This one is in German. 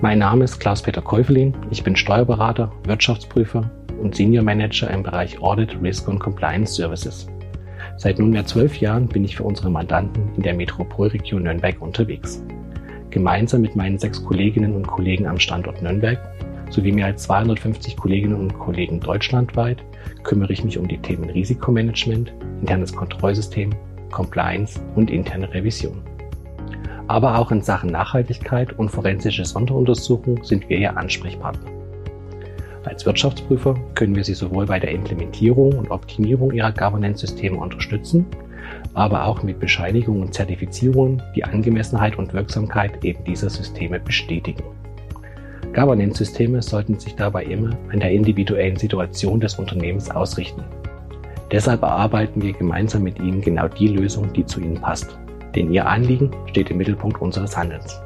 Mein Name ist Klaus-Peter Käufelin. Ich bin Steuerberater, Wirtschaftsprüfer und Senior Manager im Bereich Audit, Risk und Compliance Services. Seit nunmehr zwölf Jahren bin ich für unsere Mandanten in der Metropolregion Nürnberg unterwegs. Gemeinsam mit meinen sechs Kolleginnen und Kollegen am Standort Nürnberg sowie mehr als 250 Kolleginnen und Kollegen deutschlandweit kümmere ich mich um die Themen Risikomanagement, internes Kontrollsystem, Compliance und interne Revision. Aber auch in Sachen Nachhaltigkeit und forensische Sonderuntersuchung sind wir Ihr Ansprechpartner. Als Wirtschaftsprüfer können wir Sie sowohl bei der Implementierung und Optimierung Ihrer Governance-Systeme unterstützen, aber auch mit Bescheinigungen und Zertifizierungen die Angemessenheit und Wirksamkeit eben dieser Systeme bestätigen. Governance-Systeme sollten sich dabei immer an der individuellen Situation des Unternehmens ausrichten. Deshalb erarbeiten wir gemeinsam mit Ihnen genau die Lösung, die zu Ihnen passt denn Ihr Anliegen steht im Mittelpunkt unseres Handelns.